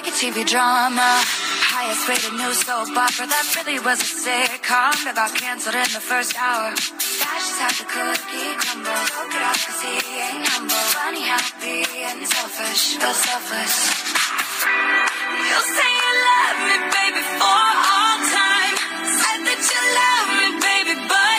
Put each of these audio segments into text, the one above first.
Like a TV drama. Highest rated new soap opera that really was a sitcom that got canceled in the first hour. That's just how the cookie crumbles. Broke it off cause he ain't humble. Funny how being selfish, so selfless. You say you love me, baby, for all time. Said that you love me, baby, but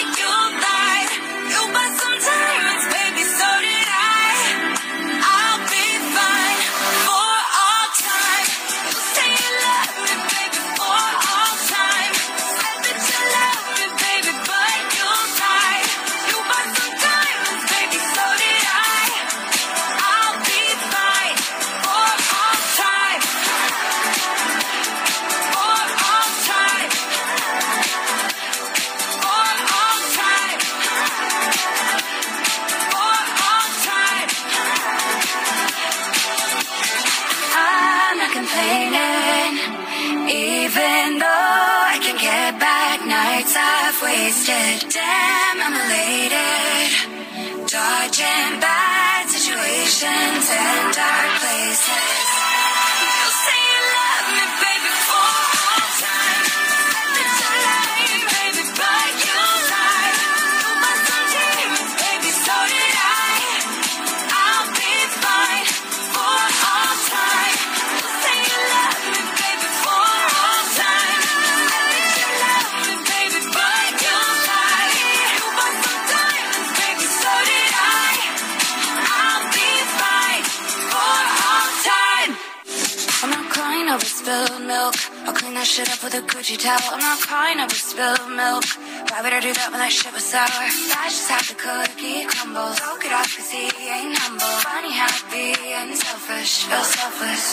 was just how the cookie crumbles. Broke it off cause he ain't humble. Funny how being selfish feels selfless.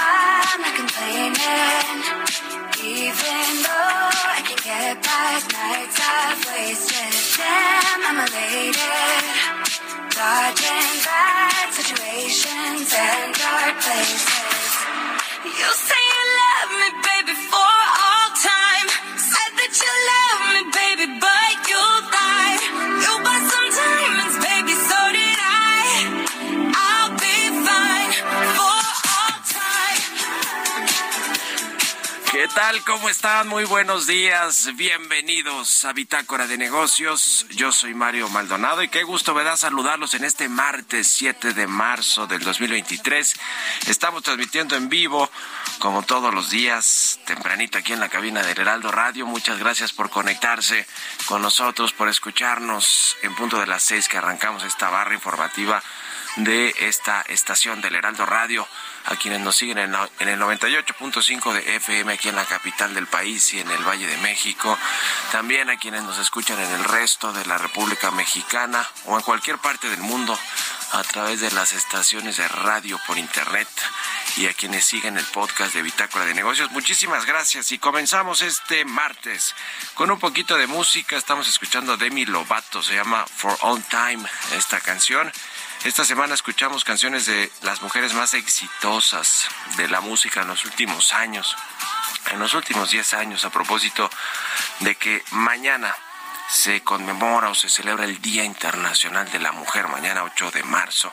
I'm not complaining. Even though I can get back nights I've wasted. Damn, I'm elated. Dodging bad situations and dark places. You say you love me, baby, tal? ¿Cómo están? Muy buenos días. Bienvenidos a Bitácora de Negocios. Yo soy Mario Maldonado y qué gusto me da saludarlos en este martes 7 de marzo del 2023. Estamos transmitiendo en vivo, como todos los días, tempranito aquí en la cabina del Heraldo Radio. Muchas gracias por conectarse con nosotros, por escucharnos en punto de las seis que arrancamos esta barra informativa de esta estación del Heraldo Radio, a quienes nos siguen en, en el 98.5 de FM aquí en la capital del país y en el Valle de México, también a quienes nos escuchan en el resto de la República Mexicana o en cualquier parte del mundo a través de las estaciones de radio por internet y a quienes siguen el podcast de Bitácora de Negocios. Muchísimas gracias y comenzamos este martes con un poquito de música. Estamos escuchando a Demi Lovato, se llama For All Time esta canción. Esta semana escuchamos canciones de las mujeres más exitosas de la música en los últimos años, en los últimos 10 años, a propósito de que mañana se conmemora o se celebra el Día Internacional de la Mujer, mañana 8 de marzo.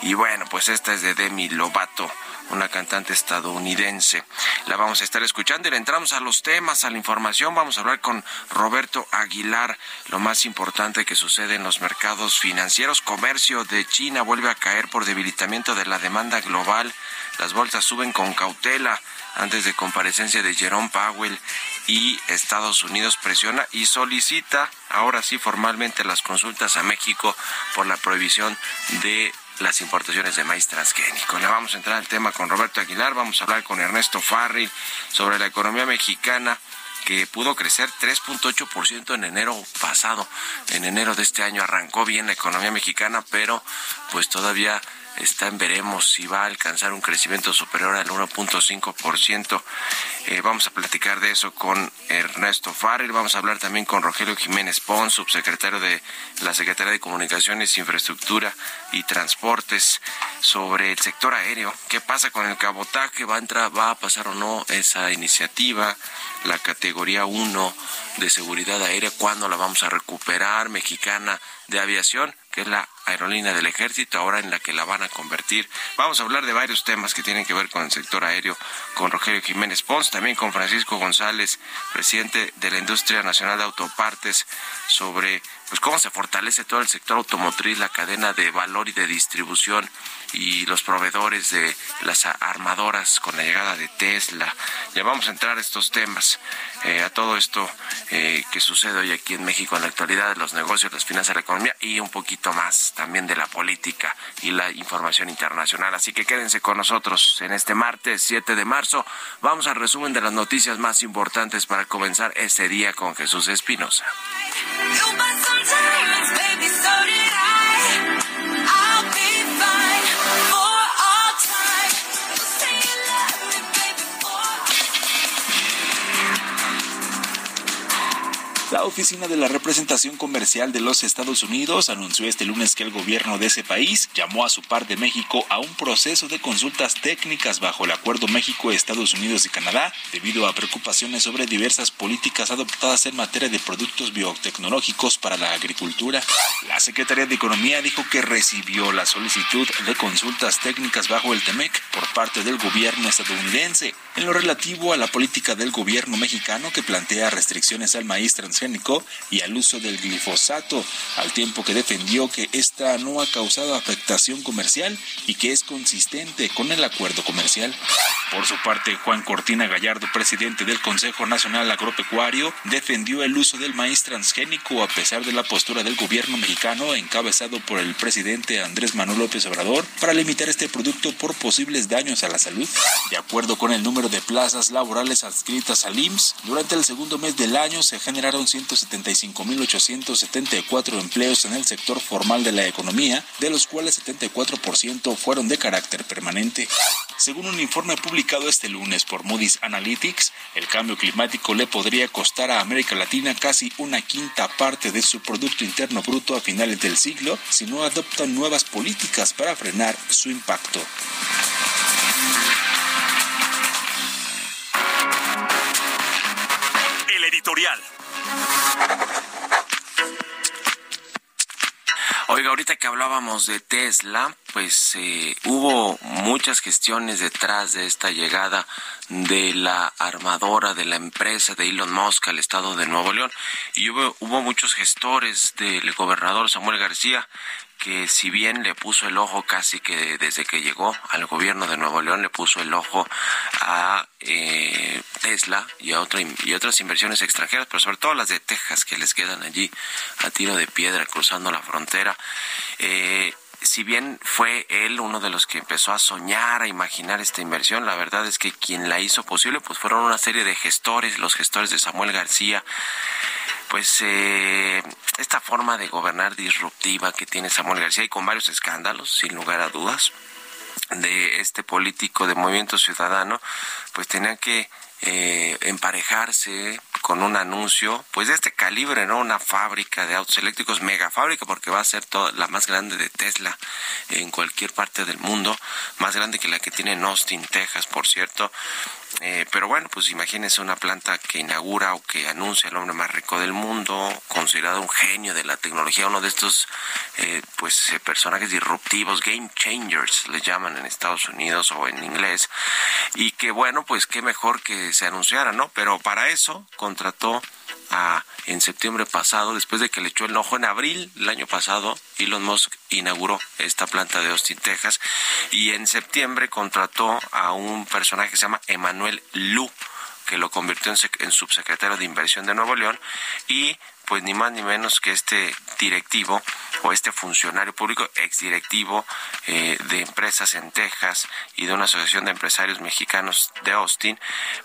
Y bueno, pues esta es de Demi Lovato una cantante estadounidense. La vamos a estar escuchando y le entramos a los temas, a la información. Vamos a hablar con Roberto Aguilar, lo más importante que sucede en los mercados financieros. Comercio de China vuelve a caer por debilitamiento de la demanda global. Las bolsas suben con cautela antes de comparecencia de Jerome Powell y Estados Unidos presiona y solicita ahora sí formalmente las consultas a México por la prohibición de las importaciones de maíz transgénico. Le vamos a entrar al tema con Roberto Aguilar, vamos a hablar con Ernesto Farri sobre la economía mexicana que pudo crecer 3.8% en enero pasado. En enero de este año arrancó bien la economía mexicana, pero pues todavía está veremos si va a alcanzar un crecimiento superior al 1.5%. Eh, vamos a platicar de eso con Ernesto Farrell. Vamos a hablar también con Rogelio Jiménez Pons, subsecretario de la Secretaría de Comunicaciones, Infraestructura y Transportes, sobre el sector aéreo. ¿Qué pasa con el cabotaje? ¿Va a entrar, va a pasar o no esa iniciativa? La categoría 1 de seguridad aérea, ¿cuándo la vamos a recuperar? Mexicana de aviación que es la aerolínea del ejército, ahora en la que la van a convertir. Vamos a hablar de varios temas que tienen que ver con el sector aéreo, con Rogelio Jiménez Pons, también con Francisco González, presidente de la Industria Nacional de Autopartes, sobre pues cómo se fortalece todo el sector automotriz, la cadena de valor y de distribución y los proveedores de las armadoras con la llegada de Tesla. Ya vamos a entrar a estos temas, eh, a todo esto eh, que sucede hoy aquí en México en la actualidad, los negocios, las finanzas, la economía y un poquito más también de la política y la información internacional. Así que quédense con nosotros en este martes 7 de marzo. Vamos al resumen de las noticias más importantes para comenzar este día con Jesús Espinosa. Baby, so did I. La oficina de la representación comercial de los Estados Unidos anunció este lunes que el gobierno de ese país llamó a su par de México a un proceso de consultas técnicas bajo el acuerdo México, Estados Unidos y Canadá debido a preocupaciones sobre diversas políticas adoptadas en materia de productos biotecnológicos para la agricultura. La Secretaría de Economía dijo que recibió la solicitud de consultas técnicas bajo el TEMEC por parte del gobierno estadounidense en lo relativo a la política del gobierno mexicano que plantea restricciones al maíz transgénico y al uso del glifosato, al tiempo que defendió que esta no ha causado afectación comercial y que es consistente con el acuerdo comercial. Por su parte, Juan Cortina Gallardo, presidente del Consejo Nacional Agropecuario, defendió el uso del maíz transgénico a pesar de la postura del gobierno mexicano encabezado por el presidente Andrés Manuel López Obrador para limitar este producto por posibles daños a la salud. De acuerdo con el número de plazas laborales adscritas al IMSS, durante el segundo mes del año se generaron 175.874 empleos en el sector formal de la economía, de los cuales 74% fueron de carácter permanente. Según un informe publicado este lunes por Moody's Analytics, el cambio climático le podría costar a América Latina casi una quinta parte de su Producto Interno Bruto a finales del siglo si no adoptan nuevas políticas para frenar su impacto. El editorial. Ahorita que hablábamos de Tesla, pues eh, hubo muchas gestiones detrás de esta llegada de la armadora de la empresa de Elon Musk al estado de Nuevo León. Y hubo, hubo muchos gestores del gobernador Samuel García que si bien le puso el ojo casi que desde que llegó al gobierno de Nuevo León le puso el ojo a eh, Tesla y a otra, y otras inversiones extranjeras, pero sobre todo las de Texas que les quedan allí a tiro de piedra cruzando la frontera. Eh, si bien fue él uno de los que empezó a soñar, a imaginar esta inversión, la verdad es que quien la hizo posible pues fueron una serie de gestores, los gestores de Samuel García, pues eh, esta forma de gobernar disruptiva que tiene Samuel García y con varios escándalos, sin lugar a dudas, de este político de movimiento ciudadano, pues tenía que eh, emparejarse con un anuncio, pues de este calibre, ¿no? Una fábrica de autos eléctricos, mega fábrica, porque va a ser la más grande de Tesla en cualquier parte del mundo, más grande que la que tiene en Austin, Texas, por cierto. Eh, pero bueno, pues imagínense una planta que inaugura o que anuncia el hombre más rico del mundo, considerado un genio de la tecnología, uno de estos eh, pues eh, personajes disruptivos, game changers, le llaman en Estados Unidos o en inglés, y que bueno, pues qué mejor que se anunciara, ¿no? Pero para eso contrató a, en septiembre pasado, después de que le echó el ojo en abril del año pasado, Elon Musk inauguró esta planta de Austin, Texas, y en septiembre contrató a un personaje que se llama Emanuel Lu, que lo convirtió en, en subsecretario de Inversión de Nuevo León, y pues ni más ni menos que este directivo o este funcionario público, exdirectivo eh, de empresas en Texas y de una asociación de empresarios mexicanos de Austin,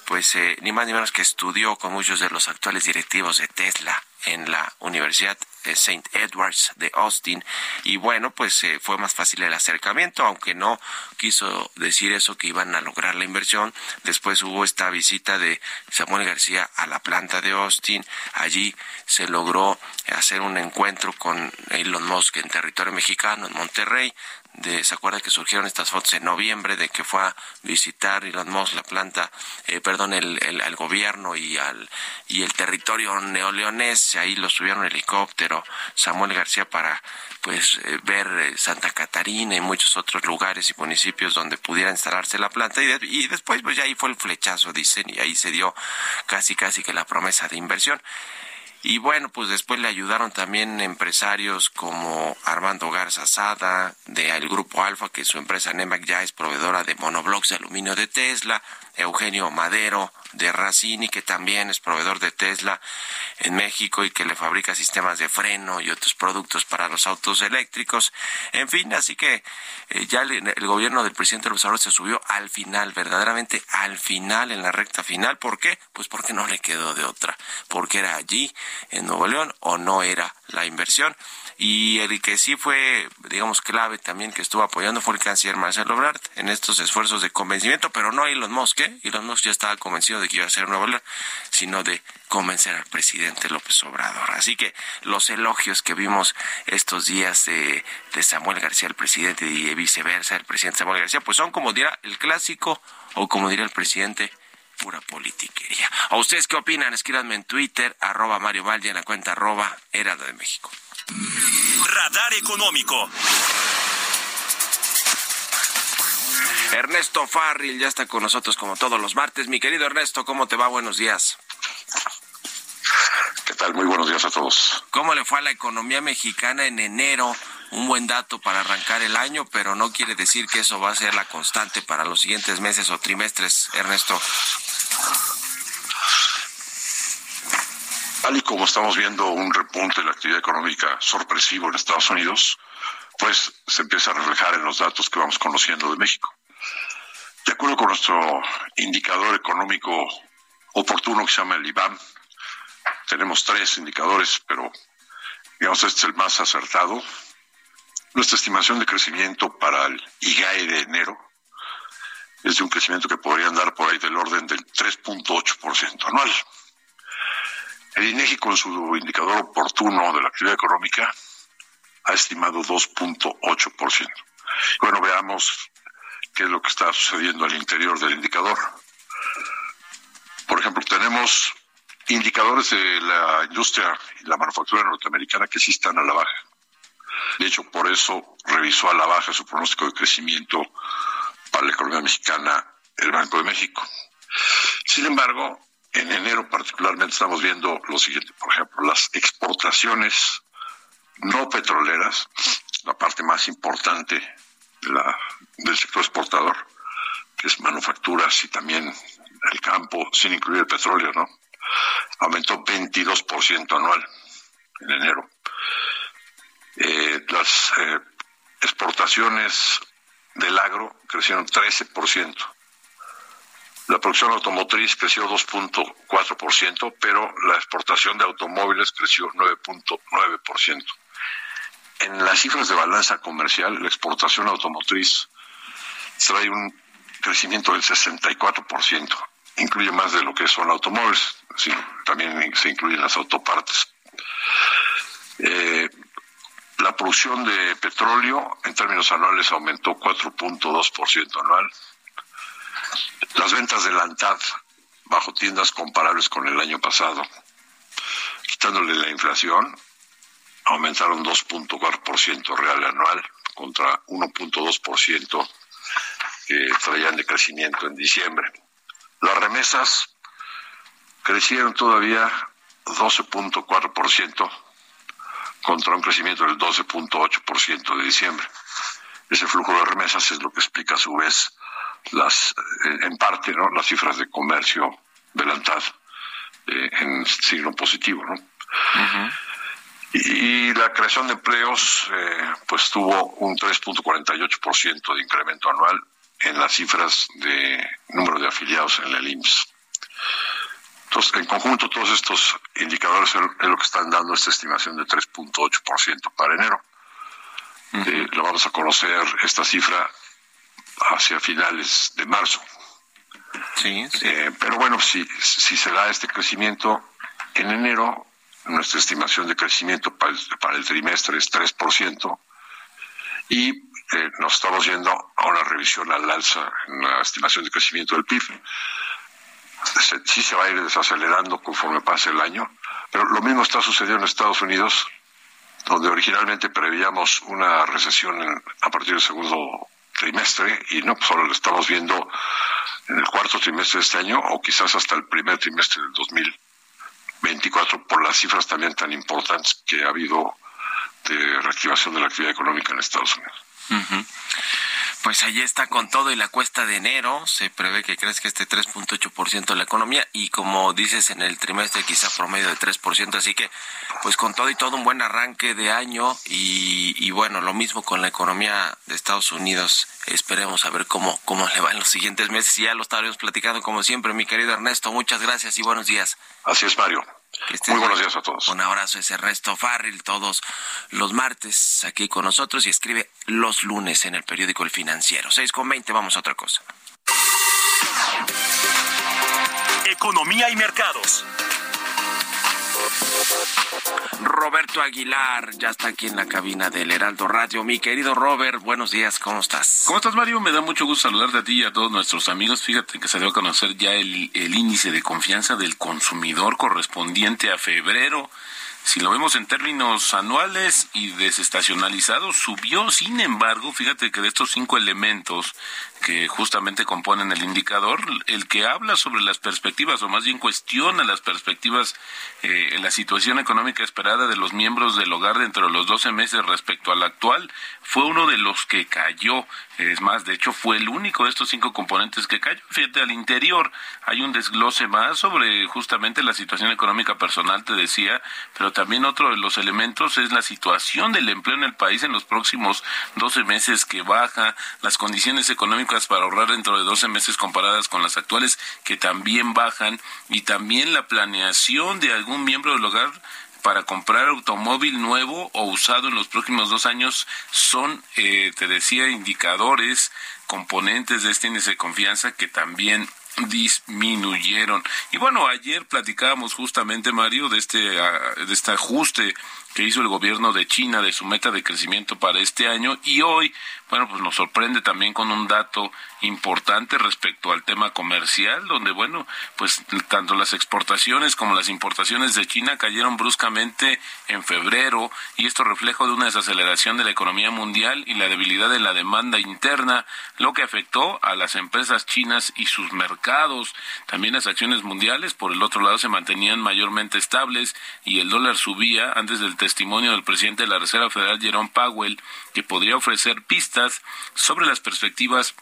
pues eh, ni más ni menos que estudió con muchos de los actuales directivos de Tesla en la Universidad St. Edwards de Austin. Y bueno pues eh, fue más fácil el acercamiento aunque no quiso decir eso que iban a lograr la inversión. Después hubo esta visita de Samuel García a la planta de Austin. Allí se logró hacer un encuentro con Elon Musk en territorio mexicano en Monterrey de, ¿se acuerda que surgieron estas fotos en noviembre de que fue a visitar Elon Musk la planta, eh, perdón, el, el, gobierno y al y el territorio neoleonés, ahí lo subieron helicóptero Samuel García para pues eh, ver eh, Santa Catarina y muchos otros lugares y municipios donde pudiera instalarse la planta. Y, y después pues ya ahí fue el flechazo dicen y ahí se dio casi casi que la promesa de inversión y bueno, pues después le ayudaron también empresarios como Armando Garza Sada, del Grupo Alfa, que su empresa Nemac ya es proveedora de monoblocks de aluminio de Tesla, Eugenio Madero, de Racini, que también es proveedor de Tesla en México y que le fabrica sistemas de freno y otros productos para los autos eléctricos. En fin, así que eh, ya el, gobierno del presidente López Obrador se subió al final, verdaderamente al final, en la recta final. ¿Por qué? Pues porque no le quedó de otra, porque era allí, en Nuevo León, o no era la inversión. Y el que sí fue, digamos, clave también que estuvo apoyando fue el canciller Marcelo Ebrard en estos esfuerzos de convencimiento, pero no Elon Musk, ¿eh? Elon Musk ya estaba convencido de que iba a ser Nuevo León, sino de convencer al presidente López Obrador. Así que los elogios que vimos estos días de, de Samuel García, el presidente, y viceversa, el presidente Samuel García, pues son como dirá el clásico o como diría el presidente, pura politiquería. ¿A ustedes qué opinan? Escríbanme en Twitter, arroba Mario Valle, en la cuenta arroba Heraldo de México. Radar Económico. Ernesto Farril ya está con nosotros como todos los martes. Mi querido Ernesto, ¿cómo te va? Buenos días. ¿Qué tal? Muy buenos días a todos. ¿Cómo le fue a la economía mexicana en enero? Un buen dato para arrancar el año, pero no quiere decir que eso va a ser la constante para los siguientes meses o trimestres, Ernesto. Tal y como estamos viendo un repunte de la actividad económica sorpresivo en Estados Unidos, pues se empieza a reflejar en los datos que vamos conociendo de México. De acuerdo con nuestro indicador económico oportuno que se llama el IBAN, tenemos tres indicadores, pero digamos este es el más acertado. Nuestra estimación de crecimiento para el IGAE de enero es de un crecimiento que podría andar por ahí del orden del 3.8% anual. El INEGI con su indicador oportuno de la actividad económica ha estimado 2.8%. Bueno, veamos qué es lo que está sucediendo al interior del indicador. Por ejemplo, tenemos indicadores de la industria y la manufactura norteamericana que sí están a la baja. De hecho, por eso revisó a la baja su pronóstico de crecimiento para la economía mexicana el Banco de México. Sin embargo, en enero particularmente estamos viendo lo siguiente, por ejemplo, las exportaciones no petroleras, la parte más importante del sector exportador, que es manufacturas y también el campo, sin incluir el petróleo, ¿no? Aumentó 22% anual en enero. Eh, las eh, exportaciones del agro crecieron 13%. La producción automotriz creció 2.4%, pero la exportación de automóviles creció 9.9%. En las cifras de balanza comercial, la exportación automotriz trae un crecimiento del 64%. incluye más de lo que son automóviles, sino también se incluyen las autopartes. Eh, la producción de petróleo en términos anuales aumentó 4.2% anual. Las ventas de la ANTAD bajo tiendas comparables con el año pasado, quitándole la inflación, aumentaron 2.4% real anual contra 1.2% que traían de crecimiento en diciembre. Las remesas crecieron todavía 12.4% contra un crecimiento del 12.8% de diciembre. Ese flujo de remesas es lo que explica a su vez las, eh, en parte, ¿no? las cifras de comercio de la eh, en signo positivo, ¿no? y, la creación de empleos, eh, pues tuvo un 3.48% de incremento anual en las cifras de número de afiliados en el IMSS. Entonces, en conjunto, todos estos indicadores es lo que están dando esta estimación de 3.8% para enero. Eh, lo vamos a conocer esta cifra hacia finales de marzo. Sí, sí. Eh, pero bueno, si, si se da este crecimiento en enero, nuestra estimación de crecimiento para el, para el trimestre es 3%, y eh, nos estamos yendo a una revisión al alza en la estimación de crecimiento del PIB sí se va a ir desacelerando conforme pase el año, pero lo mismo está sucediendo en Estados Unidos, donde originalmente preveíamos una recesión a partir del segundo trimestre y no, pues solo lo estamos viendo en el cuarto trimestre de este año o quizás hasta el primer trimestre del 2024 por las cifras también tan importantes que ha habido de reactivación de la actividad económica en Estados Unidos. Pues ahí está con todo y la cuesta de enero. Se prevé que crezca este 3.8% de la economía y como dices en el trimestre quizá promedio de 3%. Así que pues con todo y todo un buen arranque de año y, y bueno, lo mismo con la economía de Estados Unidos. Esperemos a ver cómo, cómo le va en los siguientes meses y ya lo estaremos platicando como siempre, mi querido Ernesto. Muchas gracias y buenos días. Así es, Mario. Muy buenos días a todos. Un abrazo ese Ernesto Farril todos los martes aquí con nosotros y escribe los lunes en el periódico El Financiero. 6 con 20, vamos a otra cosa. Economía y mercados. Roberto Aguilar ya está aquí en la cabina del Heraldo Radio. Mi querido Robert, buenos días, ¿cómo estás? ¿Cómo estás, Mario? Me da mucho gusto saludarte a ti y a todos nuestros amigos. Fíjate que se dio a conocer ya el, el índice de confianza del consumidor correspondiente a febrero si lo vemos en términos anuales y desestacionalizados, subió. Sin embargo, fíjate que de estos cinco elementos que justamente componen el indicador, el que habla sobre las perspectivas, o más bien cuestiona las perspectivas eh, la situación económica esperada de los miembros del hogar dentro de los 12 meses respecto al actual, fue uno de los que cayó. Es más, de hecho, fue el único de estos cinco componentes que cayó. Fíjate, al interior hay un desglose más sobre justamente la situación económica personal, te decía, pero también otro de los elementos es la situación del empleo en el país en los próximos 12 meses que baja, las condiciones económicas para ahorrar dentro de 12 meses comparadas con las actuales que también bajan y también la planeación de algún miembro del hogar para comprar automóvil nuevo o usado en los próximos dos años son, eh, te decía, indicadores, componentes de este índice de confianza que también disminuyeron. Y bueno, ayer platicábamos justamente, Mario, de este, ah, de este ajuste que hizo el gobierno de China de su meta de crecimiento para este año y hoy, bueno, pues nos sorprende también con un dato importante respecto al tema comercial, donde, bueno, pues tanto las exportaciones como las importaciones de China cayeron bruscamente en febrero y esto refleja de una desaceleración de la economía mundial y la debilidad de la demanda interna, lo que afectó a las empresas chinas y sus mercados. También las acciones mundiales, por el otro lado, se mantenían mayormente estables y el dólar subía antes del testimonio del presidente de la Reserva Federal, Jerome Powell, que podría ofrecer pistas sobre las perspectivas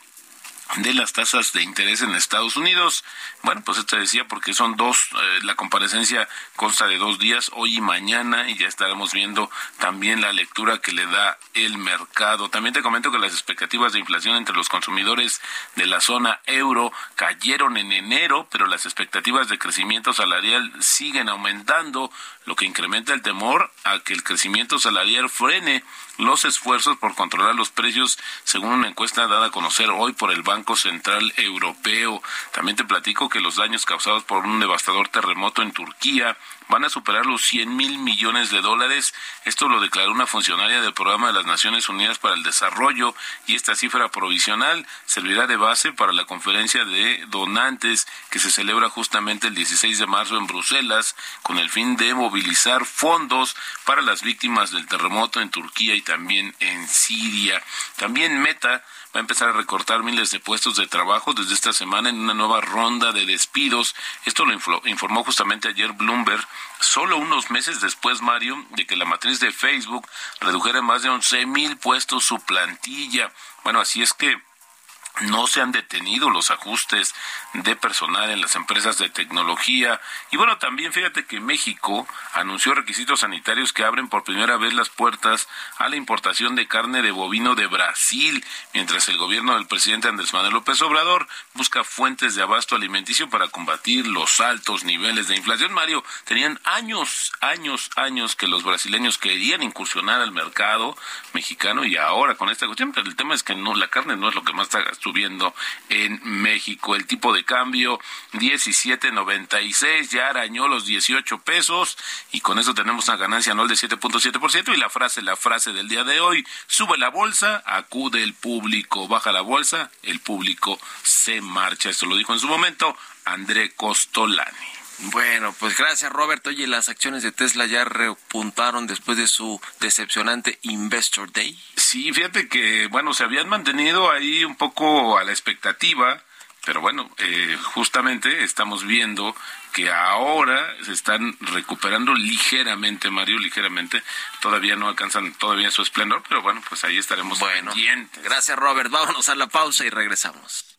de las tasas de interés en Estados Unidos. Bueno, pues esto decía porque son dos, eh, la comparecencia consta de dos días, hoy y mañana, y ya estaremos viendo también la lectura que le da el mercado. También te comento que las expectativas de inflación entre los consumidores de la zona euro cayeron en enero, pero las expectativas de crecimiento salarial siguen aumentando, lo que incrementa el temor a que el crecimiento salarial frene los esfuerzos por controlar los precios, según una encuesta dada a conocer hoy por el Banco Central Europeo. También te platico que los daños causados por un devastador terremoto en Turquía van a superar los 100 mil millones de dólares. Esto lo declaró una funcionaria del Programa de las Naciones Unidas para el Desarrollo y esta cifra provisional servirá de base para la conferencia de donantes que se celebra justamente el 16 de marzo en Bruselas con el fin de movilizar fondos para las víctimas del terremoto en Turquía y también en Siria. También Meta va a empezar a recortar miles de puestos de trabajo desde esta semana en una nueva ronda de despidos. Esto lo informó justamente ayer Bloomberg, solo unos meses después, Mario, de que la matriz de Facebook redujera más de 11 mil puestos su plantilla. Bueno, así es que no se han detenido los ajustes de personal en las empresas de tecnología. Y bueno, también fíjate que México anunció requisitos sanitarios que abren por primera vez las puertas a la importación de carne de bovino de Brasil, mientras el gobierno del presidente Andrés Manuel López Obrador busca fuentes de abasto alimenticio para combatir los altos niveles de inflación. Mario, tenían años, años, años que los brasileños querían incursionar al mercado mexicano y ahora con esta cuestión, pero el tema es que no, la carne no es lo que más está subiendo en México. El tipo de cambio 17.96 ya arañó los 18 pesos y con eso tenemos una ganancia anual de 7.7% y la frase, la frase del día de hoy, sube la bolsa, acude el público, baja la bolsa, el público se marcha. Esto lo dijo en su momento André Costolani. Bueno, pues gracias Roberto. Oye, las acciones de Tesla ya repuntaron después de su decepcionante Investor Day. Sí, fíjate que, bueno, se habían mantenido ahí un poco a la expectativa, pero bueno, eh, justamente estamos viendo que ahora se están recuperando ligeramente, Mario, ligeramente. Todavía no alcanzan todavía su esplendor, pero bueno, pues ahí estaremos bueno, pendientes. Gracias, Robert. Vámonos a la pausa y regresamos.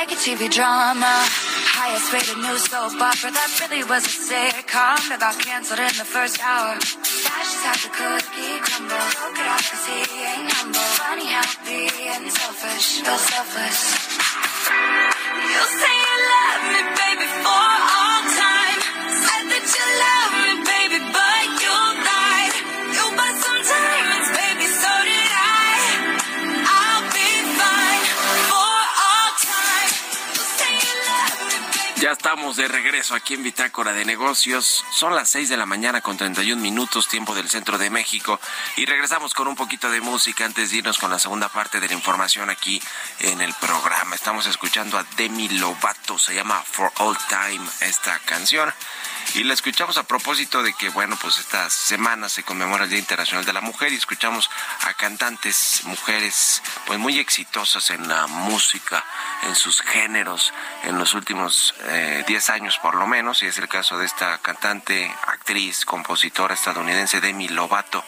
Like a TV drama. Highest rated news soap opera that really was a sitcom that got canceled in the first hour. Dashes out the cookie crumble. Broke it off he ain't humble. Funny how being selfish feels selfless. You say you love me, baby, for all time. Said that you love estamos de regreso aquí en Bitácora de Negocios. Son las 6 de la mañana con 31 minutos, tiempo del centro de México. Y regresamos con un poquito de música antes de irnos con la segunda parte de la información aquí en el programa. Estamos escuchando a Demi Lovato, se llama For All Time esta canción. Y la escuchamos a propósito de que, bueno, pues esta semana se conmemora el Día Internacional de la Mujer y escuchamos a cantantes, mujeres, pues muy exitosas en la música, en sus géneros, en los últimos eh, 10 años por lo menos, y es el caso de esta cantante, actriz, compositora estadounidense Demi Lovato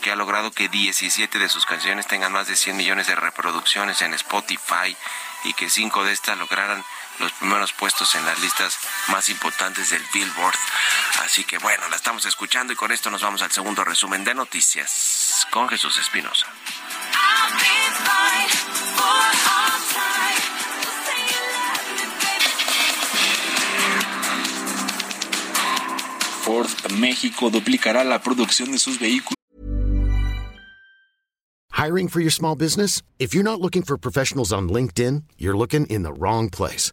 que ha logrado que 17 de sus canciones tengan más de 100 millones de reproducciones en Spotify y que cinco de estas lograran los primeros puestos en las listas más importantes del Billboard. Así que bueno, la estamos escuchando y con esto nos vamos al segundo resumen de noticias con Jesús Espinosa. Ford México duplicará la producción de sus vehículos. Hiring for your small business? If you're not looking for professionals on LinkedIn, you're looking in the wrong place.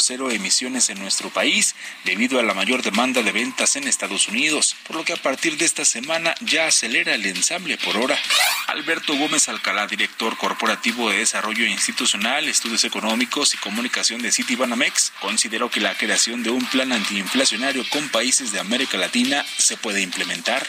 Cero emisiones en nuestro país debido a la mayor demanda de ventas en Estados Unidos, por lo que a partir de esta semana ya acelera el ensamble por hora. Alberto Gómez Alcalá, director corporativo de Desarrollo Institucional, Estudios Económicos y Comunicación de Citibanamex, consideró que la creación de un plan antiinflacionario con países de América Latina se puede implementar.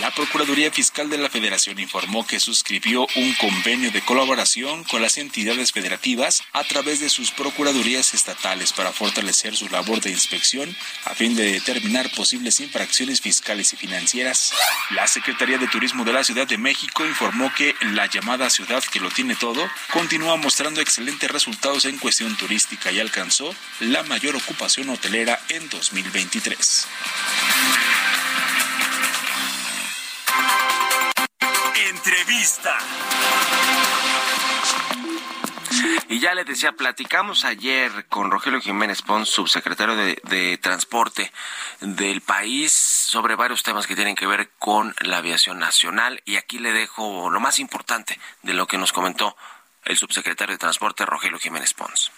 La Procuraduría Fiscal de la Federación informó que suscribió un convenio de colaboración con las entidades federativas a través de sus procuradurías estatales para fortalecer su labor de inspección a fin de determinar posibles infracciones fiscales y financieras. La Secretaría de Turismo de la Ciudad de México informó que la llamada ciudad que lo tiene todo continúa mostrando excelentes resultados en cuestión turística y alcanzó la mayor ocupación hotelera en 2023. Entrevista. Y ya le decía, platicamos ayer con Rogelio Jiménez Pons, subsecretario de, de, Transporte del país, sobre varios temas que tienen que ver con la aviación nacional. Y aquí le dejo lo más importante de lo que nos comentó el subsecretario de Transporte, Rogelio Jiménez Pons.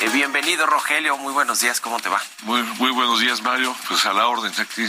Eh, bienvenido, Rogelio. Muy buenos días. ¿Cómo te va? Muy, muy buenos días, Mario. Pues a la orden aquí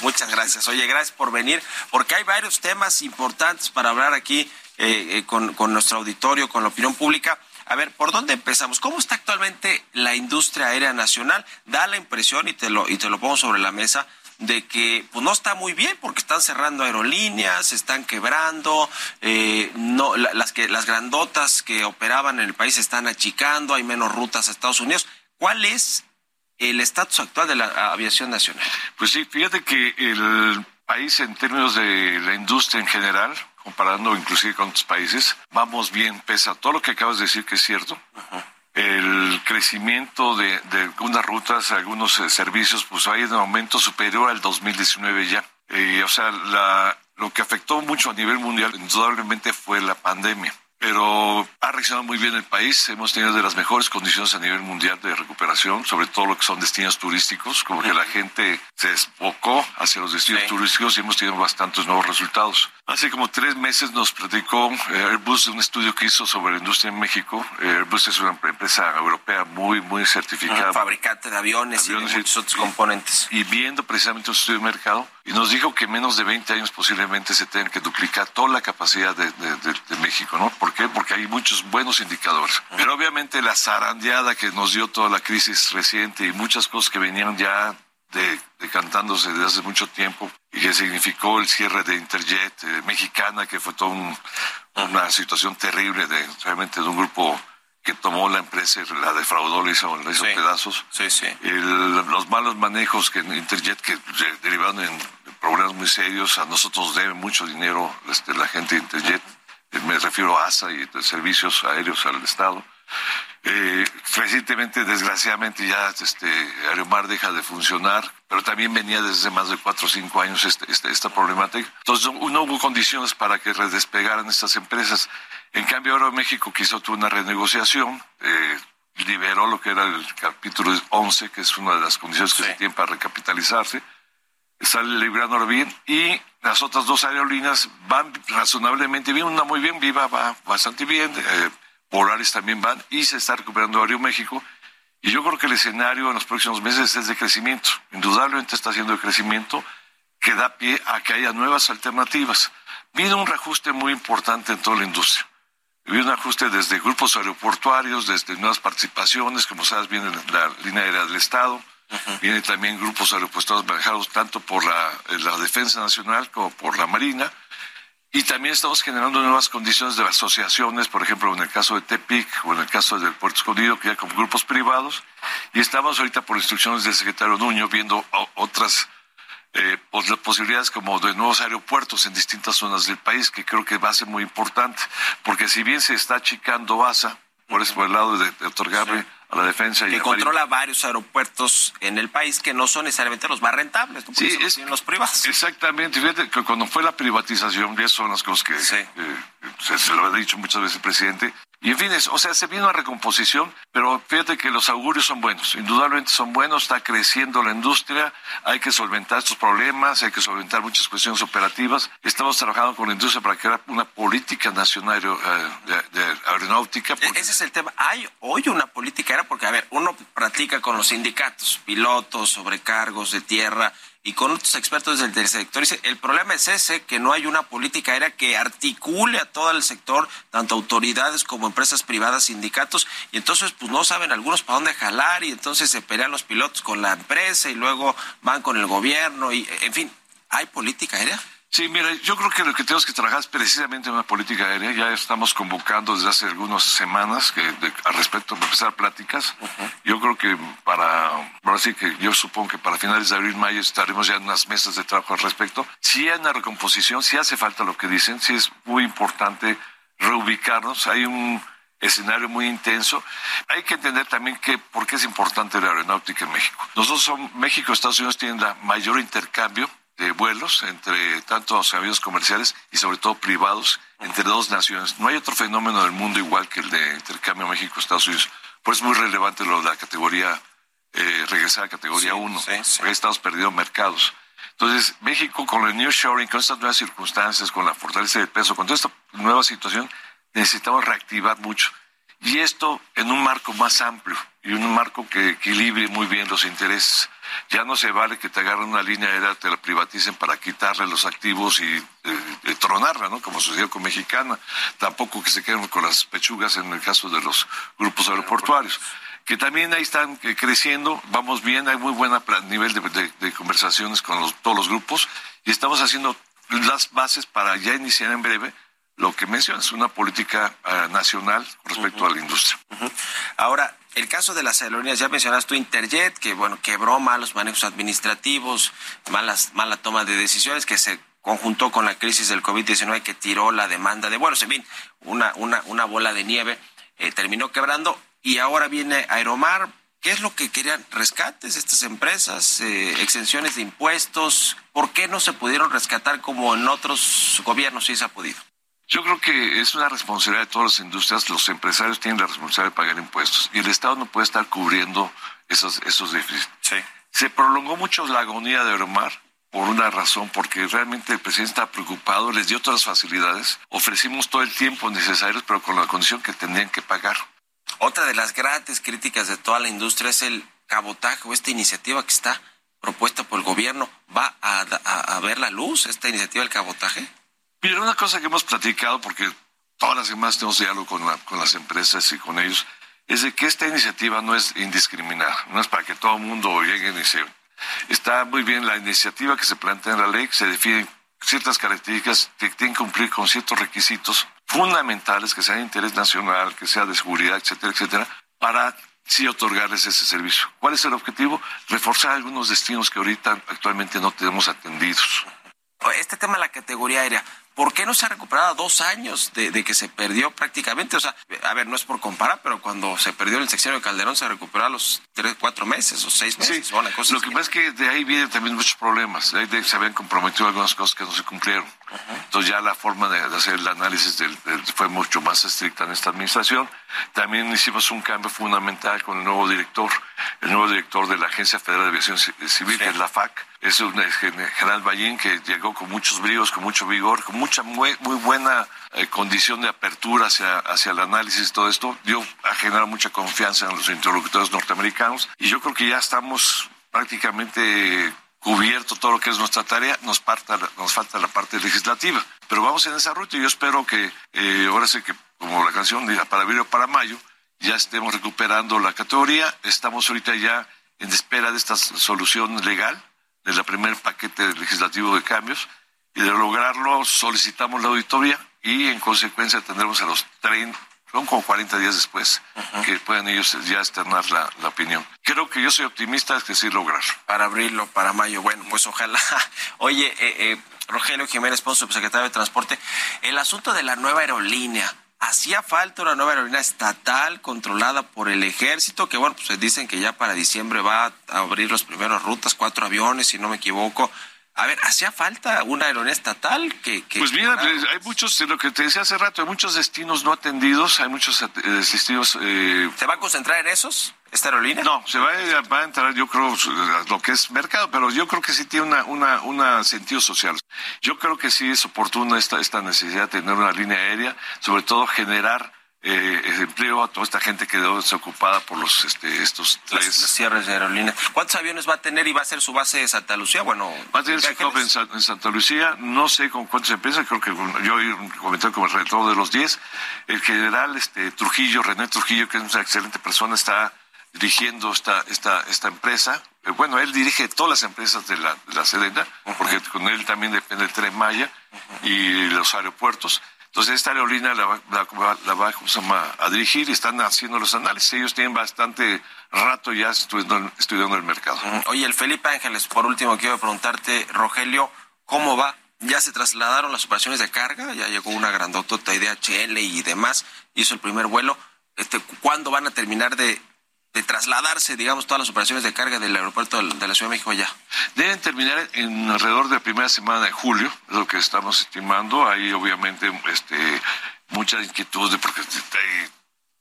Muchas gracias. Oye, gracias por venir, porque hay varios temas importantes para hablar aquí eh, eh, con, con nuestro auditorio, con la opinión pública. A ver, ¿por dónde empezamos? ¿Cómo está actualmente la industria aérea nacional? Da la impresión, y te lo, y te lo pongo sobre la mesa, de que pues no está muy bien porque están cerrando aerolíneas, se están quebrando, eh, no las que las grandotas que operaban en el país se están achicando, hay menos rutas a Estados Unidos. ¿Cuál es el estatus actual de la aviación nacional? Pues sí, fíjate que el país en términos de la industria en general, comparando inclusive con otros países, vamos bien, pese a todo lo que acabas de decir que es cierto el crecimiento de, de algunas rutas, algunos eh, servicios, pues hay un aumento superior al 2019 ya. Eh, o sea, la, lo que afectó mucho a nivel mundial indudablemente fue la pandemia pero ha reaccionado muy bien el país. Hemos tenido de las mejores condiciones a nivel mundial de recuperación, sobre todo lo que son destinos turísticos, como que la gente se desbocó hacia los destinos turísticos y hemos tenido bastantes nuevos resultados. Hace como tres meses nos platicó eh, Airbus de un estudio que hizo sobre la industria en México. Eh, Airbus es una empresa europea muy, muy certificada. fabricante de aviones, y de muchos otros componentes. Y viendo precisamente un estudio de mercado, y nos dijo que en menos de 20 años posiblemente se tenga que duplicar toda la capacidad de, de, de México, ¿no? ¿Por qué? Porque hay muchos buenos indicadores. Pero obviamente la zarandeada que nos dio toda la crisis reciente y muchas cosas que venían ya de, decantándose desde hace mucho tiempo y que significó el cierre de Interjet eh, mexicana, que fue toda una situación terrible de realmente de un grupo que tomó la empresa y la defraudó, le hizo, le hizo pedazos. Sí, sí. los malos manejos que Interjet que derivaron en problemas muy serios, a nosotros debe mucho dinero este, la gente de Interjet, eh, me refiero a ASA y servicios aéreos al Estado. Eh, recientemente, desgraciadamente, ya este Aeromar deja de funcionar, pero también venía desde más de cuatro o cinco años este, este, esta problemática. Entonces, no hubo condiciones para que despegaran estas empresas. En cambio, ahora México quiso tuvo una renegociación, eh, liberó lo que era el capítulo 11, que es una de las condiciones que se tienen para recapitalizarse, sale librando bien, y las otras dos aerolíneas van razonablemente bien, una muy bien, Viva va bastante bien, eh, Polaris también van, y se está recuperando Aeroméxico, y yo creo que el escenario en los próximos meses es de crecimiento, indudablemente está haciendo de crecimiento, que da pie a que haya nuevas alternativas. Viene un reajuste muy importante en toda la industria. Hubo un ajuste desde grupos aeroportuarios, desde nuevas participaciones, como sabes, viene la línea aérea del Estado, viene también grupos aeroportuarios manejados tanto por la, la, Defensa Nacional como por la Marina, y también estamos generando nuevas condiciones de asociaciones, por ejemplo, en el caso de Tepic o en el caso del Puerto Escondido, que ya con grupos privados, y estamos ahorita por instrucciones del secretario Nuño viendo otras eh, posibilidades como de nuevos aeropuertos en distintas zonas del país, que creo que va a ser muy importante, porque si bien se está achicando ASA, por, eso, por el lado de, otorgarle a la defensa y que controla varios aeropuertos en el país que no son necesariamente los más rentables, sí, es, los privados. Exactamente, fíjate que cuando fue la privatización, y son las cosas que, se, se lo ha dicho muchas veces el presidente, y en fin, o sea, se viene una recomposición, pero fíjate que los augurios son buenos, indudablemente son buenos, está creciendo la industria, hay que solventar estos problemas, hay que solventar muchas cuestiones operativas. Estamos trabajando con la industria para crear una política nacional eh, de, aeronáutica. E-, ese es el tema. Hay hoy una política era porque, a ver, uno practica con los sindicatos, pilotos, sobrecargos de tierra, y con otros expertos del, sector. Dice, el problema es ese, que no hay una política aérea que articule a todo el sector, tanto autoridades como empresas privadas, sindicatos, y entonces pues no saben algunos para dónde jalar y entonces se pelean los pilotos con la empresa y luego van con el gobierno y, en fin, ¿hay política aérea? Sí, mira, yo creo que lo que tenemos que trabajar es precisamente una política aérea. Ya estamos convocando desde hace algunas semanas que al respecto de empezar pláticas. Yo creo que para, ahora sí que yo supongo que para finales de abril, mayo estaremos ya en unas mesas de trabajo al respecto. Si hay una recomposición, si hace falta lo que dicen, si es muy importante reubicarnos. Hay un escenario muy intenso. Hay que entender también que por qué es importante la aeronáutica en México. Nosotros son, México y Estados Unidos tienen la mayor intercambio de vuelos entre tantos aviones comerciales y sobre todo privados entre dos naciones. No hay otro fenómeno del mundo igual que el de intercambio México-Estados Unidos. Por eso es muy relevante lo de la categoría, eh, regresar a categoría 1. estamos perdiendo mercados. Entonces, México con el New Shoring, con estas nuevas circunstancias, con la fortaleza del peso, con toda esta nueva situación, necesitamos reactivar mucho. Y esto en un marco más amplio y un marco que equilibre muy bien los intereses. Ya no se vale que te agarren una línea aérea, te la privaticen para quitarle los activos y eh, tronarla, ¿no? Como sucedió con Mexicana. Tampoco que se queden con las pechugas en el caso de los grupos aeroportuarios. Que también ahí están eh, creciendo, vamos bien, hay muy buen nivel de, conversaciones con todos los grupos y estamos haciendo las bases para ya iniciar en breve lo que mencionas, una política eh, nacional respecto a la industria. Ahora, el caso de las aerolíneas, ya mencionaste tú Interjet, que bueno, quebró malos manejos administrativos, malas, mala toma de decisiones, que se conjuntó con la crisis del COVID-19 que tiró la demanda de vuelos, en fin, una, una, una bola de nieve, eh, terminó quebrando y ahora viene Aeromar. ¿Qué es lo que querían? ¿Rescates estas empresas? Eh, ¿Exenciones de impuestos? ¿Por qué no se pudieron rescatar como en otros gobiernos sí se ha podido? Yo creo que es una responsabilidad de todas las industrias. Los empresarios tienen la responsabilidad de pagar impuestos y el Estado no puede estar cubriendo esos, esos déficits. Se prolongó mucho la agonía de Aeromar por una razón, porque realmente el presidente está preocupado, les dio todas las facilidades, ofrecimos todo el tiempo necesario, pero con la condición que tenían que pagar. Otra de las grandes críticas de toda la industria es el cabotaje o esta iniciativa que está propuesta por el gobierno. ¿Va a, a ver la luz esta iniciativa del cabotaje? Mira, una cosa que hemos platicado, porque todas las semanas tenemos diálogo con, con las empresas y con ellos, es de que esta iniciativa no es indiscriminada, no es para que todo el mundo llegue y se... Está muy bien la iniciativa que se plantea en la ley, se definen ciertas características que tienen que cumplir con ciertos requisitos fundamentales, que sea de interés nacional, que sea de seguridad, etcétera, etcétera, para sí otorgarles ese servicio. ¿Cuál es el objetivo? Reforzar algunos destinos que ahorita actualmente no tenemos atendidos. Este tema de la categoría aérea, ¿Por qué no se ha recuperado dos años de, que se perdió prácticamente? O sea, a ver, no es por comparar, pero cuando se perdió el sexenio de Calderón se recuperó a los tres, cuatro meses o seis meses. Sí, lo que pasa es que de ahí vienen también muchos problemas. De se habían comprometido algunas cosas que no se cumplieron. Entonces ya la forma de, hacer el análisis fue mucho más estricta en esta administración. También hicimos un cambio fundamental con el nuevo director, el nuevo director de la Agencia Federal de Aviación Civil, que es la FAC. Es un general Ballín que llegó con muchos bríos, con mucho vigor, con mucha muy, muy buena eh, condición de apertura hacia, hacia el análisis de todo esto. Dio a generar mucha confianza en los interlocutores norteamericanos y yo creo que ya estamos prácticamente cubierto todo lo que es nuestra tarea, nos, falta, nos falta la parte legislativa. Pero vamos en esa ruta y yo espero que eh, ahora sé que, como la canción diga, para abril o para mayo, ya estemos recuperando la categoría. Estamos ahorita ya en espera de esta solución legal, de la primer paquete legislativo de cambios, y de lograrlo solicitamos la auditoría y en consecuencia tendremos a los 30, son como 40 días después que puedan ellos ya externar la, opinión. Creo que yo soy optimista que sí lograr. Para abrirlo, para mayo, bueno, pues ojalá. Oye, eh, eh, Rogelio Jiménez Ponce, secretario de Transporte, el asunto de la nueva aerolínea. Hacía falta una nueva aerolínea estatal controlada por el ejército, que bueno, pues dicen que ya para diciembre va a abrir las primeras rutas, cuatro aviones, si no me equivoco. A ver, ¿hacía falta una aerolínea estatal que... pues mira, hay muchos, lo que te decía hace rato, hay muchos destinos no atendidos, hay muchos eh, destinos... Eh... ¿Se va a concentrar en esos? ¿Esta aerolínea? No, se va a, va a, entrar, yo creo, lo que es mercado, pero yo creo que sí tiene una, una, una sentido social. Yo creo que sí es oportuna esta, esta necesidad de tener una línea aérea, sobre todo generar eh, empleo a toda esta gente que quedó desocupada por los este, estos tres. Las, cierres de aerolíneas. ¿Cuántos aviones va a tener y va a ser su base de Santa Lucía? Bueno, va a tener su en, Santa Lucía. No sé con cuántos empieza, creo que yo comenté como alrededor de los 10. El general este, Trujillo, René Trujillo, que es una excelente persona, está dirigiendo esta, esta, esta empresa. Eh, bueno, él dirige todas las empresas de la, de la Sedena, porque con él también depende el Tren Maya y los aeropuertos. Entonces esta aerolínea la va, la, va a dirigir y están haciendo los análisis. Ellos tienen bastante rato ya estudiando, el mercado. Oye, el Felipe Ángeles, por último quiero preguntarte, Rogelio, ¿cómo va? ¿Ya se trasladaron las operaciones de carga? Ya llegó una grandotota DHL y demás, hizo el primer vuelo. Este, ¿Cuándo van a terminar de de trasladarse, digamos, todas las operaciones de carga del aeropuerto de la Ciudad de México allá? Deben terminar en alrededor de la primera semana de julio, es lo que estamos estimando. Hay obviamente este, mucha inquietud de porque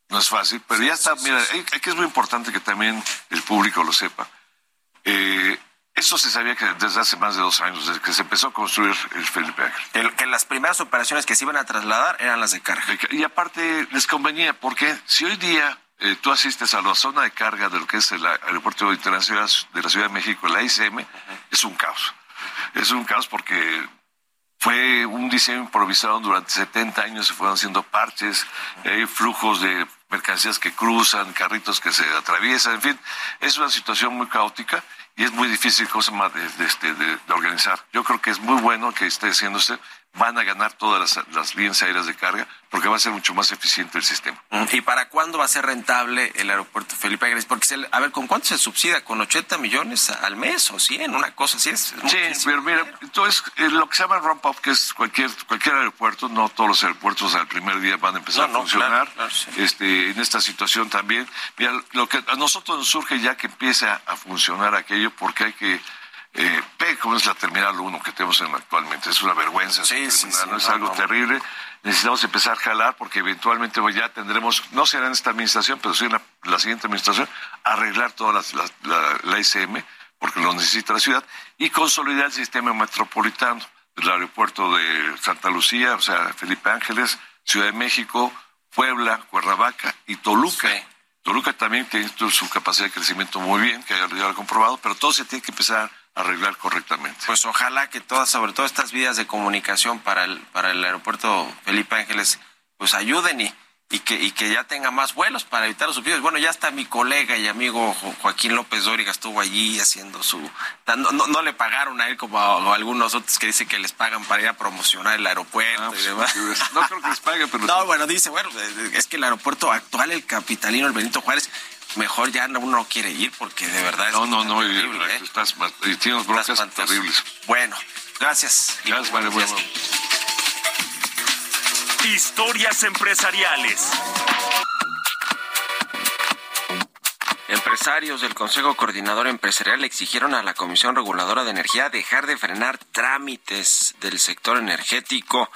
no es fácil, pero ya está, mira, aquí es muy importante que también el público lo sepa. Eh, eso se sabía que desde hace más de dos años, desde que se empezó a construir el Felipe Ángel. Que, las primeras operaciones que se iban a trasladar eran las de carga. Y aparte les convenía, porque si hoy día eh, tú asistes a la zona de carga de lo que es el aeropuerto internacional de la Ciudad de México, la ICM, es un caos. Es un caos porque fue un diseño improvisado durante 70 años, se fueron haciendo parches, hay flujos de mercancías que cruzan, carritos que se atraviesan, en fin, es una situación muy caótica y es muy difícil cosa más de, este, de, de, organizar. Yo creo que es muy bueno que esté haciéndose van a ganar todas las, líneas aéreas de carga porque va a ser mucho más eficiente el sistema. ¿Y para cuándo va a ser rentable el aeropuerto Felipe Ángeles? Porque, a ver, ¿con cuánto se subsidia? ¿Con 80 millones al mes o 100? Una cosa así es. sí, pero mira, entonces eh, lo que se llama ramp up, que es cualquier, cualquier aeropuerto, no todos los aeropuertos al primer día van a empezar a funcionar. este, en esta situación también, mira, lo que a nosotros nos surge ya que empiece a funcionar aquello porque hay que eh, ve cómo es la Terminal 1 que tenemos actualmente. Es una vergüenza. Sí, sí, ¿no? Es algo terrible. Necesitamos empezar a jalar porque eventualmente ya tendremos, no será en esta administración, pero sí en la, siguiente administración, arreglar toda la, la, ICM, porque lo necesita la ciudad, y consolidar el sistema metropolitano del aeropuerto de Santa Lucía, o sea, Felipe Ángeles, Ciudad de México, Puebla, Cuernavaca y Toluca. Toluca también tiene su capacidad de crecimiento muy bien, que ya lo comprobado, pero todo se tiene que empezar arreglar correctamente. Pues ojalá que todas, sobre todo estas vías de comunicación para el, para el aeropuerto Felipe Ángeles, pues ayuden y, y que, y que ya tenga más vuelos para evitar los subsidios. Bueno, ya está mi colega y amigo Joaquín López Dóriga estuvo allí haciendo su... No, no, le pagaron a él como a, algunos otros que dicen que les pagan para ir a promocionar el aeropuerto ah, y demás. Pues, no creo que les paguen, pero... No, bueno, dice, bueno, es que el aeropuerto actual, el capitalino, el Benito Juárez, mejor ya uno no quiere ir porque de verdad no, no, no, terrible, ¿eh? estás, tienes broncas terribles. Bueno, gracias. Gracias, vale, bueno. Historias empresariales. Empresarios del Consejo Coordinador Empresarial exigieron a la Comisión Reguladora de Energía dejar de frenar trámites del sector energético.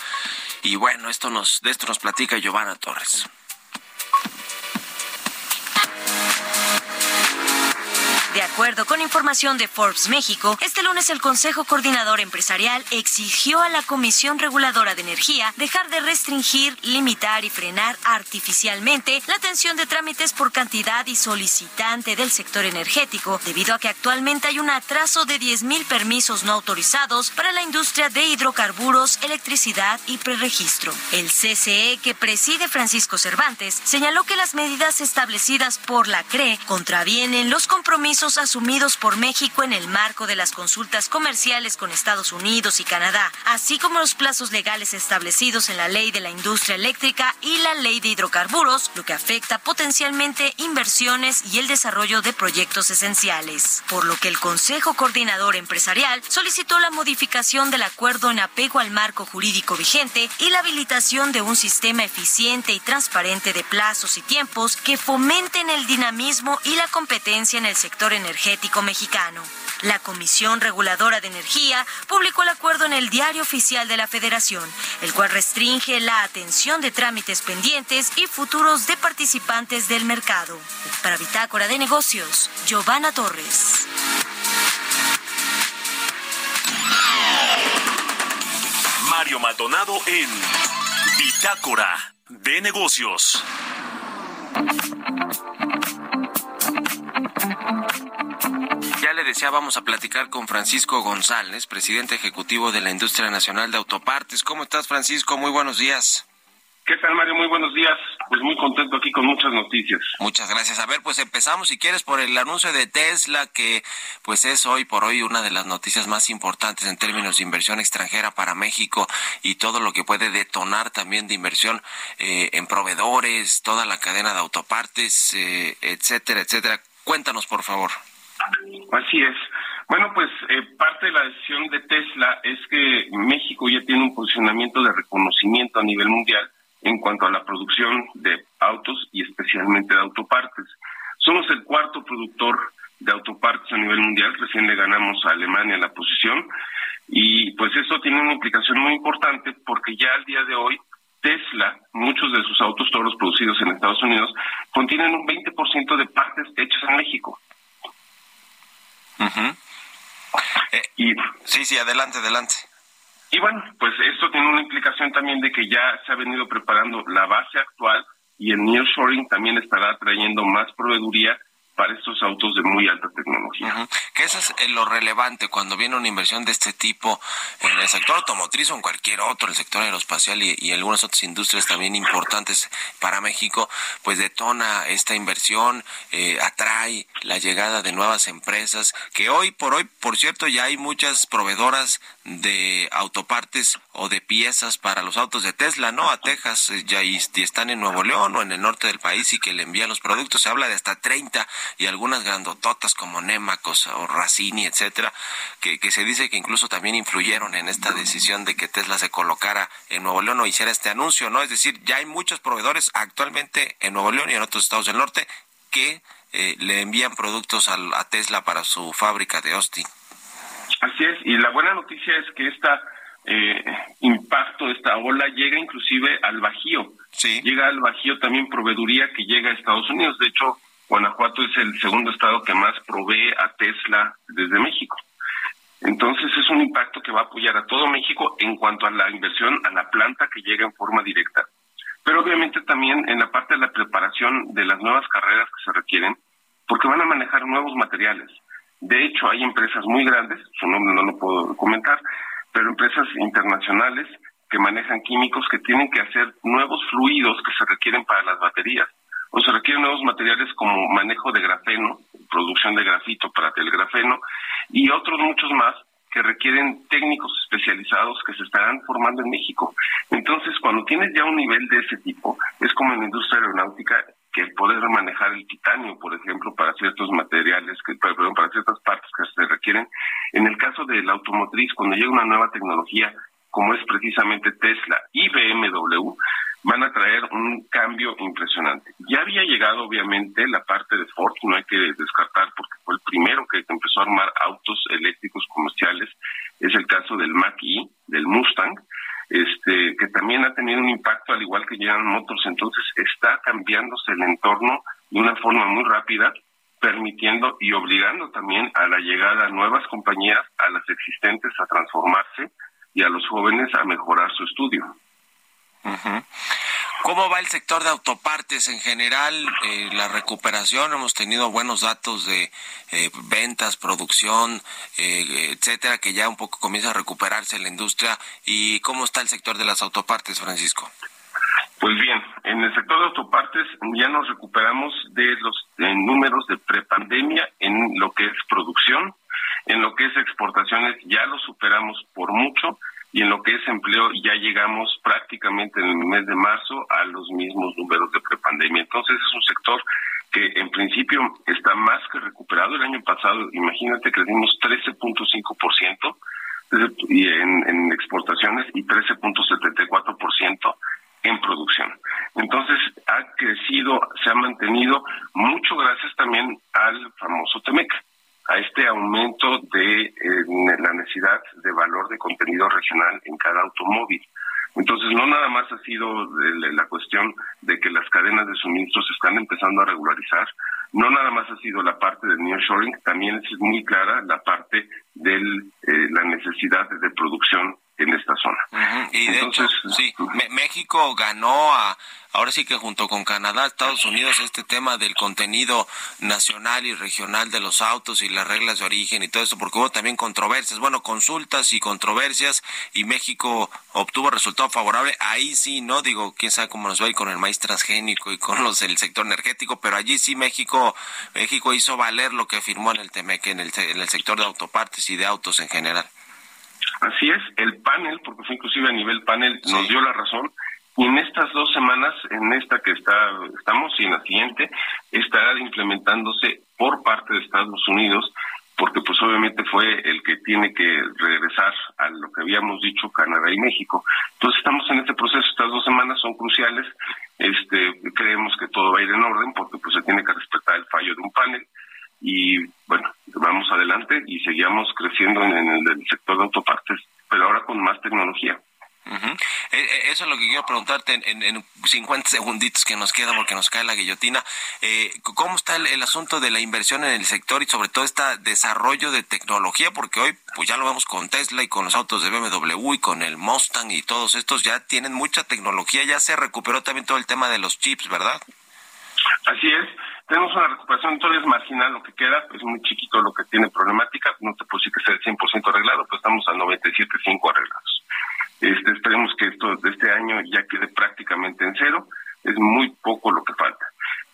Y bueno, esto nos, de esto nos platica Giovanna Torres. De acuerdo con información de Forbes México, este lunes el Consejo Coordinador Empresarial exigió a la Comisión Reguladora de Energía dejar de restringir, limitar y frenar artificialmente la atención de trámites por cantidad y solicitante del sector energético, debido a que actualmente hay un atraso de 10.000 permisos no autorizados para la industria de hidrocarburos, electricidad y preregistro. El CCE que preside Francisco Cervantes señaló que las medidas establecidas por la CRE contravienen los compromisos asumidos por México en el marco de las consultas comerciales con Estados Unidos y Canadá, así como los plazos legales establecidos en la Ley de la Industria Eléctrica y la Ley de Hidrocarburos, lo que afecta potencialmente inversiones y el desarrollo de proyectos esenciales. Por lo que el Consejo Coordinador Empresarial solicitó la modificación del acuerdo en apego al marco jurídico vigente y la habilitación de un sistema eficiente y transparente de plazos y tiempos que fomenten el dinamismo y la competencia en el sector energético mexicano. La Comisión Reguladora de Energía publicó el acuerdo en el Diario Oficial de la Federación, el cual restringe la atención de trámites pendientes y futuros de participantes del mercado. Para Bitácora de Negocios, Giovanna Torres. Mario Maldonado en Bitácora de Negocios. Ya le decía, vamos a platicar con Francisco González, presidente ejecutivo de la Industria Nacional de Autopartes. ¿Cómo estás, Francisco? Muy buenos días. ¿Qué tal, Mario? Muy buenos días. Pues muy contento aquí con muchas noticias. Muchas gracias. A ver, pues empezamos, si quieres, por el anuncio de Tesla, que pues es hoy por hoy una de las noticias más importantes en términos de inversión extranjera para México y todo lo que puede detonar también de inversión eh, en proveedores, toda la cadena de autopartes, eh, etcétera, etcétera. Cuéntanos, por favor. Así es. Bueno, pues eh, parte de la decisión de Tesla es que México ya tiene un posicionamiento de reconocimiento a nivel mundial en cuanto a la producción de autos y especialmente de autopartes. Somos el cuarto productor de autopartes a nivel mundial, recién le ganamos a Alemania la posición y pues eso tiene una implicación muy importante porque ya al día de hoy Tesla, muchos de sus autos, todos los producidos en Estados Unidos, contienen un 20% de partes hechas en México. y, sí, sí, adelante, adelante. Y bueno, pues esto tiene una implicación también de que ya se ha venido preparando la base actual y el nearshoring también estará trayendo más proveeduría para estos autos de muy alta tecnología. Que eso es eh, lo relevante cuando viene una inversión de este tipo en el sector automotriz o en cualquier otro, el sector aeroespacial y, algunas otras industrias también importantes para México, pues detona esta inversión, eh, atrae la llegada de nuevas empresas, que hoy por hoy, por cierto, ya hay muchas proveedoras de autopartes o de piezas para los autos de Tesla, ¿no? A Texas eh, ya y están en Nuevo León o en el norte del país y que le envían los productos. Se habla de hasta 30 y algunas grandototas como Nemacos o Racini, etcétera, que, que se dice que incluso también influyeron en esta decisión de que Tesla se colocara en Nuevo León o hiciera este anuncio, ¿no? Es decir, ya hay muchos proveedores actualmente en Nuevo León y en otros estados del norte que eh, le envían productos a, a Tesla para su fábrica de Austin. Así es, y la buena noticia es que esta eh, impacto, esta ola llega inclusive al Bajío. Sí. Llega al Bajío también proveeduría que llega a Estados Unidos. De hecho, Guanajuato es el segundo estado que más provee a Tesla desde México. Entonces es un impacto que va a apoyar a todo México en cuanto a la inversión a la planta que llega en forma directa. Pero obviamente también en la parte de la preparación de las nuevas carreras que se requieren, porque van a manejar nuevos materiales. De hecho, hay empresas muy grandes, su nombre no lo puedo comentar, pero empresas internacionales que manejan químicos que tienen que hacer nuevos fluidos que se requieren para las baterías o se requieren nuevos materiales como manejo de grafeno, producción de grafito para el grafeno y otros muchos más que requieren técnicos especializados que se estarán formando en México. Entonces, cuando tienes ya un nivel de ese tipo, es como en la industria aeronáutica que poder manejar el titanio, por ejemplo, para ciertos materiales, que, perdón, para ciertas partes que se requieren. En el caso de la automotriz, cuando llega una nueva tecnología, como es precisamente Tesla y BMW, van a traer un cambio impresionante. Ya había llegado, obviamente, la parte de Ford, no hay que descartar porque fue el primero que empezó a armar autos eléctricos comerciales, es el caso del Mach-E, del Mustang, este, que también ha tenido un impacto al igual que General Motors, entonces está cambiándose el entorno de una forma muy rápida, permitiendo y obligando también a la llegada de nuevas compañías, a las existentes a transformarse y a los jóvenes a mejorar su estudio. ¿Cómo va el sector de autopartes en general? Eh, la recuperación, hemos tenido buenos datos de eh, ventas, producción, eh, etcétera, que ya un poco comienza a recuperarse la industria. ¿Y cómo está el sector de las autopartes, Francisco? Pues bien, en el sector de autopartes ya nos recuperamos de los números de prepandemia en lo que es producción, en lo que es exportaciones ya lo superamos por mucho y en lo que es empleo ya llegamos prácticamente en el mes de marzo a los mismos números de prepandemia. Entonces es un sector que en principio está más que recuperado. El año pasado, imagínate, crecimos 13.5% en, en exportaciones y 13.74% en producción. Entonces ha crecido, se ha mantenido mucho gracias también al famoso TEMEC, a este aumento de la necesidad de valor de contenido regional en cada automóvil. Entonces, no nada más ha sido la cuestión de que las cadenas de suministros se están empezando a regularizar, no nada más ha sido la parte del nearshoring, también es muy clara la parte de eh, la necesidad de producción en esta zona. Y de hecho, sí, México ganó a, ahora sí que junto con Canadá, Estados Unidos, este tema del contenido nacional y regional de los autos y las reglas de origen y todo eso, porque hubo también controversias, bueno, consultas y controversias, y México obtuvo resultado favorable. Ahí sí, no digo, quién sabe cómo nos va a ir con el maíz transgénico y con los el sector energético, pero allí sí México, México hizo valer lo que firmó en el Temec, en el, en el sector de autopartes y de autos en general. Así es, el panel, porque fue inclusive a nivel panel, nos dio la razón. Y en estas dos semanas, en esta que está, estamos y en la siguiente, estará implementándose por parte de Estados Unidos, porque pues obviamente fue el que tiene que regresar a lo que habíamos dicho Canadá y México. Entonces estamos en este proceso, estas dos semanas son cruciales, este, creemos que todo va a ir en orden porque pues se tiene que respetar el fallo de un panel y seguimos creciendo en, el, sector de autopartes, pero ahora con más tecnología. Eh, eh, eso es lo que quiero preguntarte en, en, 50 segunditos que nos quedan porque nos cae la guillotina. Eh, ¿Cómo está el, asunto de la inversión en el sector y sobre todo este desarrollo de tecnología? Porque hoy pues ya lo vemos con Tesla y con los autos de BMW y con el Mustang y todos estos ya tienen mucha tecnología. Ya se recuperó también todo el tema de los chips, ¿verdad? Así es. Tenemos una recuperación, todavía es marginal lo que queda, es muy chiquito lo que tiene problemática, no te decir que sea el 100% arreglado, pero estamos al 97.5 arreglados. Este, esperemos que esto de este año ya quede prácticamente en cero, es muy poco lo que falta.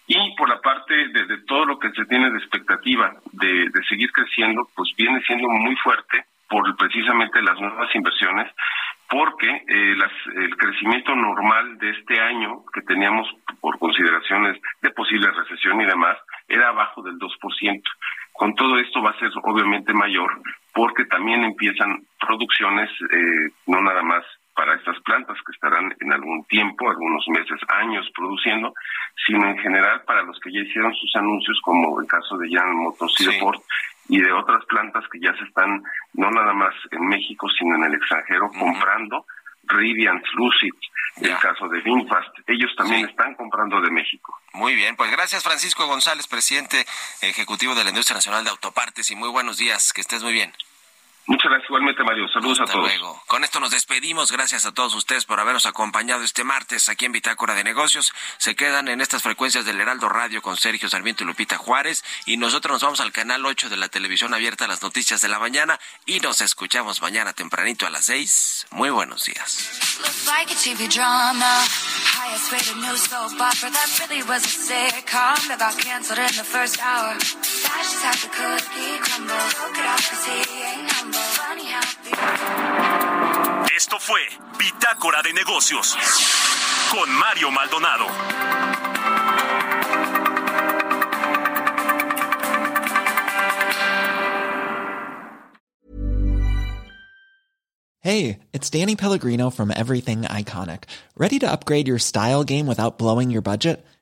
Y por la parte de, todo lo que se tiene de expectativa de, de seguir creciendo, pues viene siendo muy fuerte por precisamente las nuevas inversiones porque eh, el crecimiento normal de este año que teníamos por consideraciones de posible recesión y demás era abajo del 2%. Con todo esto va a ser obviamente mayor porque también empiezan producciones eh, no nada más para estas plantas que estarán en algún tiempo, algunos meses, años produciendo, sino en general para los que ya hicieron sus anuncios, como el caso de Jan Motors y y de otras plantas que ya se están, no nada más en México, sino en el extranjero, comprando. Rivian, Lucid, el caso de Vinfast, ellos también están comprando de México. Muy bien, pues gracias Francisco González, presidente ejecutivo de la Industria Nacional de Autopartes y muy buenos días, que estés muy bien. Muchas gracias igualmente, Mario. Saludos a todos. Luego. Con esto nos despedimos. Gracias a todos ustedes por habernos acompañado este martes aquí en Bitácora de Negocios. Se quedan en estas frecuencias del Heraldo Radio con Sergio Sarmiento y Lupita Juárez. Y nosotros nos vamos al canal 8 de la televisión abierta a las noticias de la mañana. Y nos escuchamos mañana tempranito a las 6. Muy buenos días. Esto fue Bitácora de Negocios con Mario Maldonado. Hey, it's Danny Pellegrino from Everything Iconic. Ready to upgrade your style game without blowing your budget?